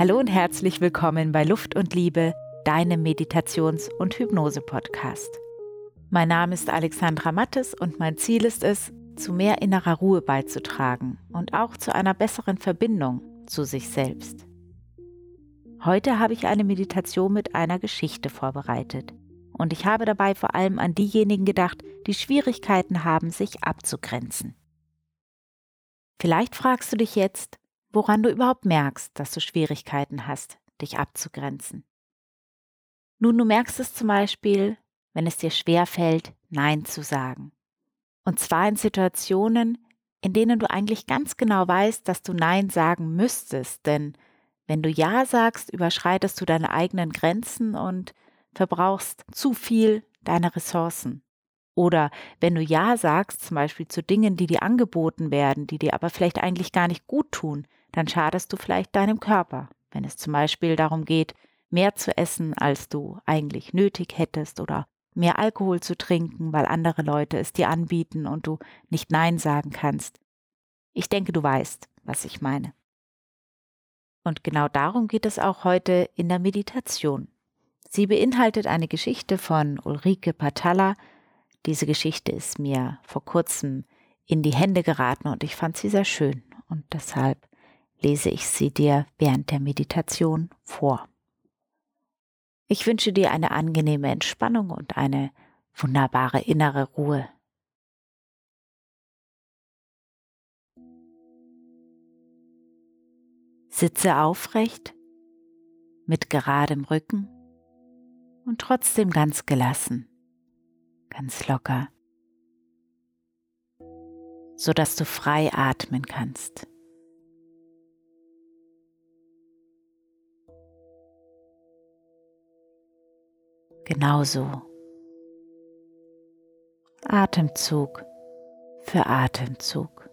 Hallo und herzlich willkommen bei Luft und Liebe, deinem Meditations- und Hypnose-Podcast. Mein Name ist Alexandra Mattes und mein Ziel ist es, zu mehr innerer Ruhe beizutragen und auch zu einer besseren Verbindung zu sich selbst. Heute habe ich eine Meditation mit einer Geschichte vorbereitet und ich habe dabei vor allem an diejenigen gedacht, die Schwierigkeiten haben, sich abzugrenzen. Vielleicht fragst du dich jetzt, woran du überhaupt merkst, dass du Schwierigkeiten hast, dich abzugrenzen. Nun, du merkst es zum Beispiel, wenn es dir schwer fällt, Nein zu sagen. Und zwar in Situationen, in denen du eigentlich ganz genau weißt, dass du Nein sagen müsstest, denn wenn du Ja sagst, überschreitest du deine eigenen Grenzen und verbrauchst zu viel deiner Ressourcen. Oder wenn du Ja sagst, zum Beispiel zu Dingen, die dir angeboten werden, die dir aber vielleicht eigentlich gar nicht gut tun, dann schadest du vielleicht deinem Körper. Wenn es zum Beispiel darum geht, mehr zu essen, als du eigentlich nötig hättest oder mehr Alkohol zu trinken, weil andere Leute es dir anbieten und du nicht Nein sagen kannst. Ich denke, du weißt, was ich meine. Und genau darum geht es auch heute in der Meditation. Sie beinhaltet eine Geschichte von Ulrike Patalla. Diese Geschichte ist mir vor kurzem in die Hände geraten und ich fand sie sehr schön und deshalb lese ich sie dir während der Meditation vor. Ich wünsche dir eine angenehme Entspannung und eine wunderbare innere Ruhe. Sitze aufrecht mit geradem Rücken und trotzdem ganz gelassen, ganz locker, so dass du frei atmen kannst. Genauso. Atemzug für Atemzug.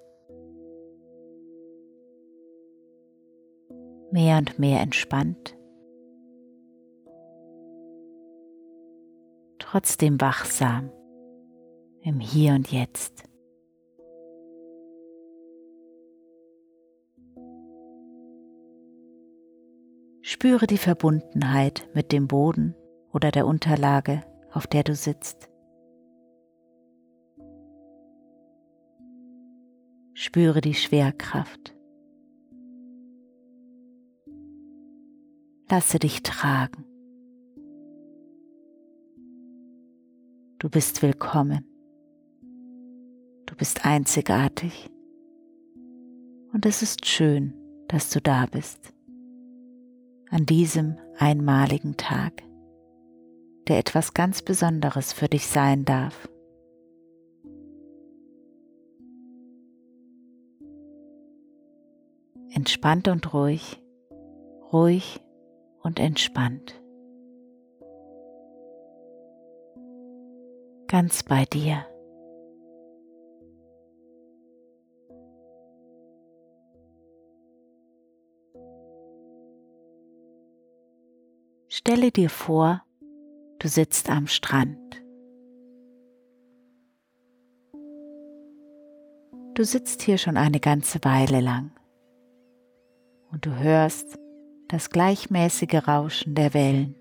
Mehr und mehr entspannt. Trotzdem wachsam im Hier und Jetzt. Spüre die Verbundenheit mit dem Boden oder der Unterlage, auf der du sitzt. Spüre die Schwerkraft. Lasse dich tragen. Du bist willkommen. Du bist einzigartig. Und es ist schön, dass du da bist. An diesem einmaligen Tag der etwas ganz Besonderes für dich sein darf. Entspannt und ruhig, ruhig und entspannt. Ganz bei dir. Stelle dir vor, Du sitzt am Strand. Du sitzt hier schon eine ganze Weile lang und du hörst das gleichmäßige Rauschen der Wellen.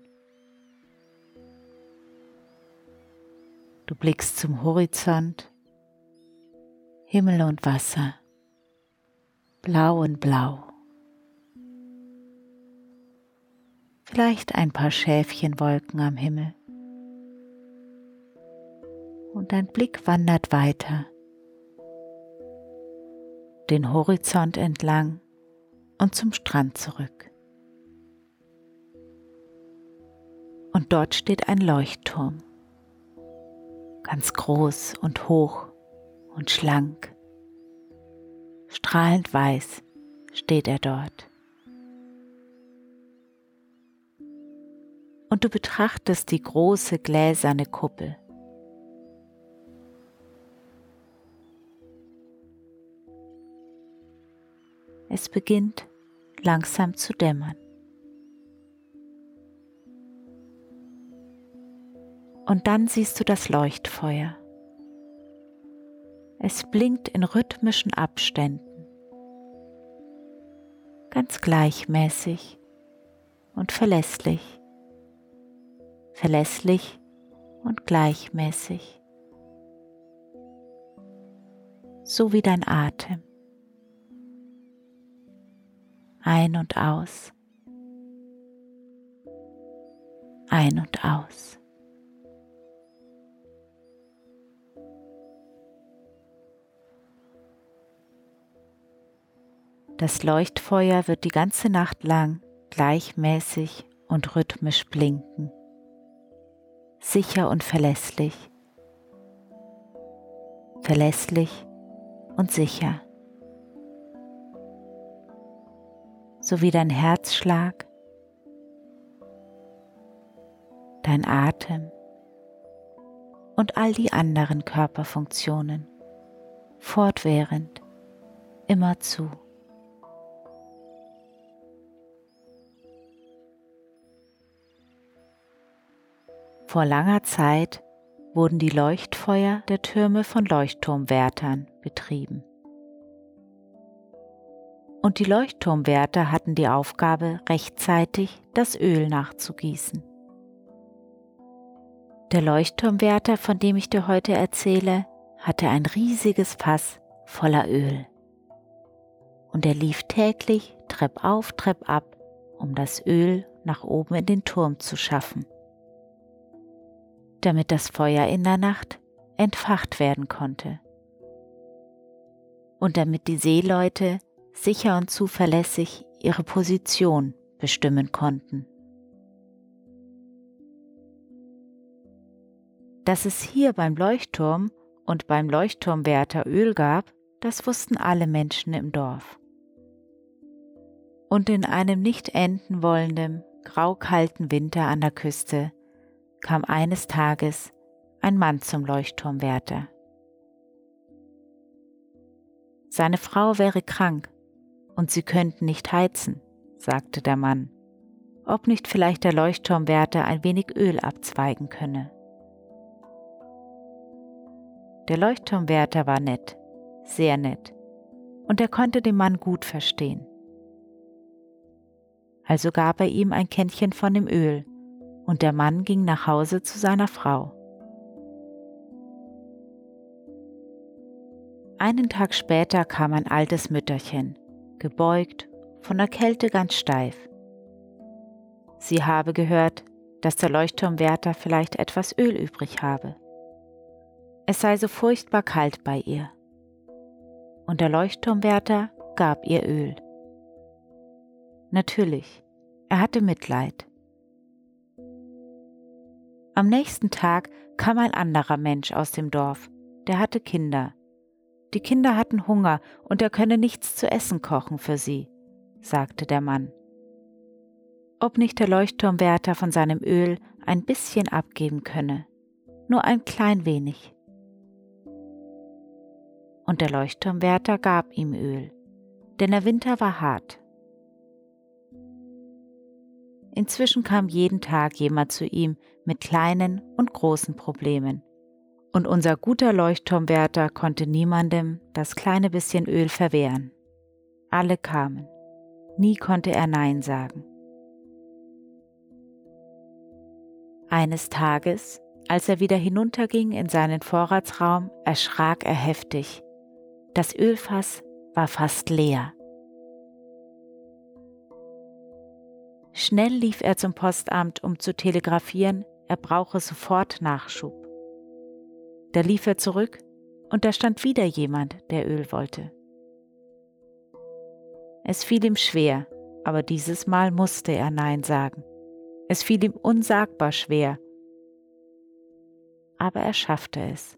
Du blickst zum Horizont, Himmel und Wasser, blau und blau. Vielleicht ein paar Schäfchenwolken am Himmel. Und dein Blick wandert weiter, den Horizont entlang und zum Strand zurück. Und dort steht ein Leuchtturm, ganz groß und hoch und schlank. Strahlend weiß steht er dort. Und du betrachtest die große gläserne Kuppel. Es beginnt langsam zu dämmern. Und dann siehst du das Leuchtfeuer. Es blinkt in rhythmischen Abständen, ganz gleichmäßig und verlässlich, verlässlich und gleichmäßig, so wie dein Atem. Ein und aus, ein und aus. Das Leuchtfeuer wird die ganze Nacht lang gleichmäßig und rhythmisch blinken, sicher und verlässlich, verlässlich und sicher, so wie dein Herzschlag, dein Atem und all die anderen Körperfunktionen fortwährend immer zu. Vor langer Zeit wurden die Leuchtfeuer der Türme von Leuchtturmwärtern betrieben. Und die Leuchtturmwärter hatten die Aufgabe, rechtzeitig das Öl nachzugießen. Der Leuchtturmwärter, von dem ich dir heute erzähle, hatte ein riesiges Fass voller Öl. Und er lief täglich Trepp auf, Trepp ab, um das Öl nach oben in den Turm zu schaffen damit das Feuer in der Nacht entfacht werden konnte. Und damit die Seeleute sicher und zuverlässig ihre Position bestimmen konnten. Dass es hier beim Leuchtturm und beim Leuchtturmwärter Öl gab, das wussten alle Menschen im Dorf. Und in einem nicht enden wollenden, graukalten Winter an der Küste kam eines Tages ein Mann zum Leuchtturmwärter. Seine Frau wäre krank und sie könnten nicht heizen, sagte der Mann, ob nicht vielleicht der Leuchtturmwärter ein wenig Öl abzweigen könne. Der Leuchtturmwärter war nett, sehr nett, und er konnte den Mann gut verstehen. Also gab er ihm ein Kännchen von dem Öl und der Mann ging nach Hause zu seiner Frau. Einen Tag später kam ein altes Mütterchen, gebeugt, von der Kälte ganz steif. Sie habe gehört, dass der Leuchtturmwärter vielleicht etwas Öl übrig habe. Es sei so furchtbar kalt bei ihr. Und der Leuchtturmwärter gab ihr Öl. Natürlich, er hatte Mitleid. Am nächsten Tag kam ein anderer Mensch aus dem Dorf, der hatte Kinder. Die Kinder hatten Hunger und er könne nichts zu essen kochen für sie, sagte der Mann. Ob nicht der Leuchtturmwärter von seinem Öl ein bisschen abgeben könne, nur ein klein wenig. Und der Leuchtturmwärter gab ihm Öl, denn der Winter war hart. Inzwischen kam jeden Tag jemand zu ihm mit kleinen und großen Problemen. Und unser guter Leuchtturmwärter konnte niemandem das kleine bisschen Öl verwehren. Alle kamen. Nie konnte er Nein sagen. Eines Tages, als er wieder hinunterging in seinen Vorratsraum, erschrak er heftig. Das Ölfass war fast leer. Schnell lief er zum Postamt, um zu telegrafieren, er brauche sofort Nachschub. Da lief er zurück und da stand wieder jemand, der Öl wollte. Es fiel ihm schwer, aber dieses Mal musste er Nein sagen. Es fiel ihm unsagbar schwer, aber er schaffte es.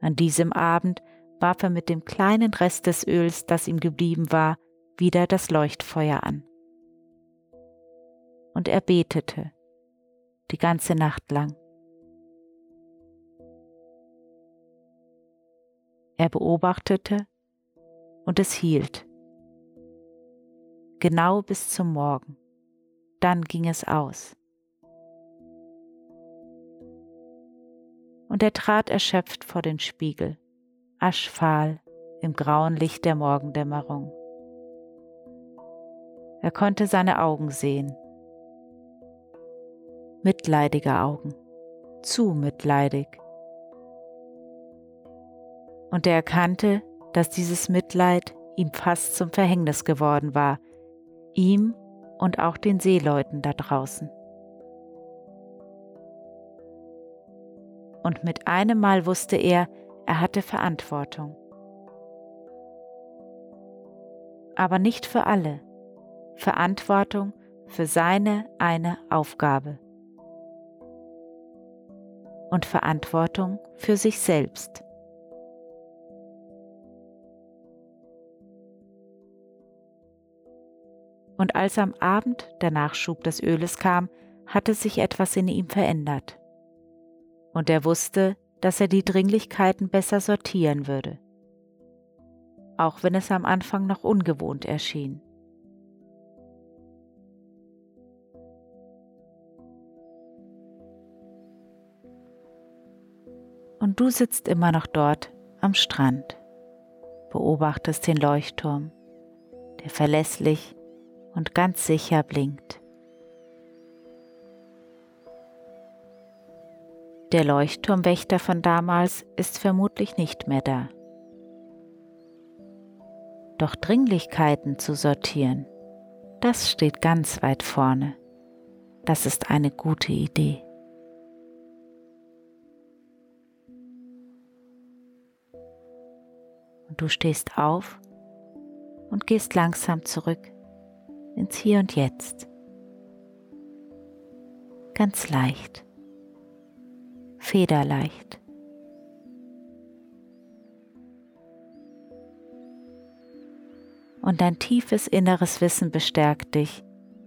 An diesem Abend warf er mit dem kleinen Rest des Öls, das ihm geblieben war, wieder das Leuchtfeuer an und er betete die ganze Nacht lang. Er beobachtete und es hielt. Genau bis zum Morgen. Dann ging es aus. Und er trat erschöpft vor den Spiegel, aschfahl im grauen Licht der Morgendämmerung. Er konnte seine Augen sehen. Mitleidige Augen, zu mitleidig. Und er erkannte, dass dieses Mitleid ihm fast zum Verhängnis geworden war, ihm und auch den Seeleuten da draußen. Und mit einem Mal wusste er, er hatte Verantwortung. Aber nicht für alle. Verantwortung für seine eine Aufgabe. Und Verantwortung für sich selbst. und als am Abend der Nachschub des Öles kam, hatte sich etwas in ihm verändert. Und er wusste, dass er die Dringlichkeiten besser sortieren würde, auch wenn es am Anfang noch ungewohnt erschien. Du sitzt immer noch dort am Strand, beobachtest den Leuchtturm, der verlässlich und ganz sicher blinkt. Der Leuchtturmwächter von damals ist vermutlich nicht mehr da. Doch Dringlichkeiten zu sortieren, das steht ganz weit vorne. Das ist eine gute Idee. Und du stehst auf und gehst langsam zurück ins Hier und Jetzt. Ganz leicht, federleicht. Und dein tiefes inneres Wissen bestärkt dich,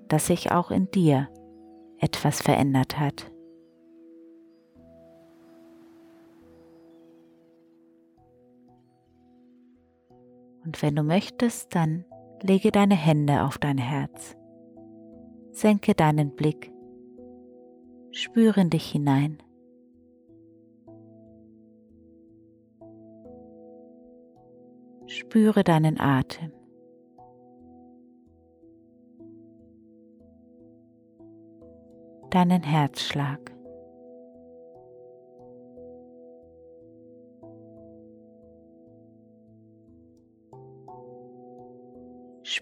dass sich auch in dir etwas verändert hat. Und wenn du möchtest, dann lege deine Hände auf dein Herz. Senke deinen Blick. Spüre in dich hinein. Spüre deinen Atem. Deinen Herzschlag.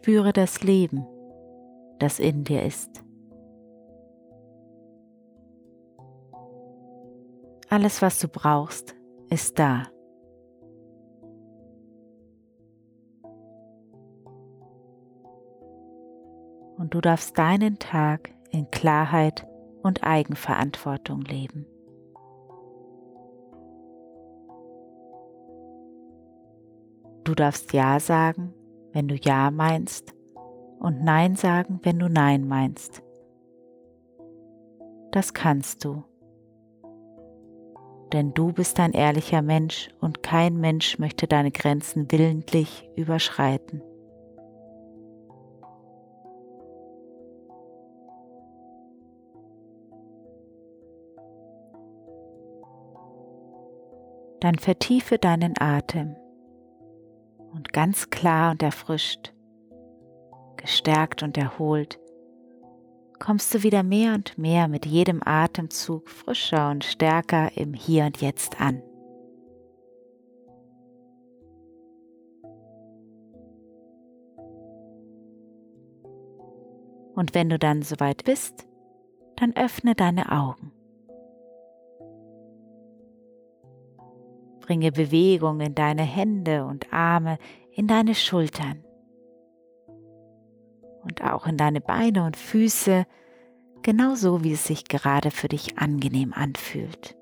Spüre das Leben, das in dir ist. Alles, was du brauchst, ist da. Und du darfst deinen Tag in Klarheit und Eigenverantwortung leben. Du darfst Ja sagen wenn du Ja meinst und Nein sagen, wenn du Nein meinst. Das kannst du. Denn du bist ein ehrlicher Mensch und kein Mensch möchte deine Grenzen willentlich überschreiten. Dann vertiefe deinen Atem und ganz klar und erfrischt, gestärkt und erholt, kommst du wieder mehr und mehr mit jedem Atemzug frischer und stärker im Hier und Jetzt an. Und wenn du dann soweit bist, dann öffne deine Augen. Bringe Bewegung in deine Hände und Arme, in deine Schultern und auch in deine Beine und Füße, genauso wie es sich gerade für dich angenehm anfühlt.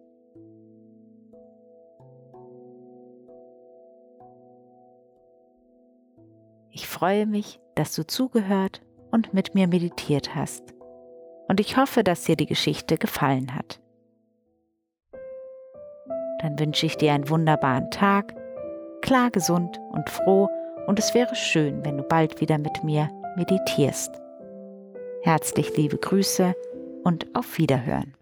Ich freue mich, dass du zugehört und mit mir meditiert hast. Und ich hoffe, dass dir die Geschichte gefallen hat dann wünsche ich dir einen wunderbaren Tag, klar, gesund und froh und es wäre schön, wenn du bald wieder mit mir meditierst. Herzlich liebe Grüße und auf Wiederhören.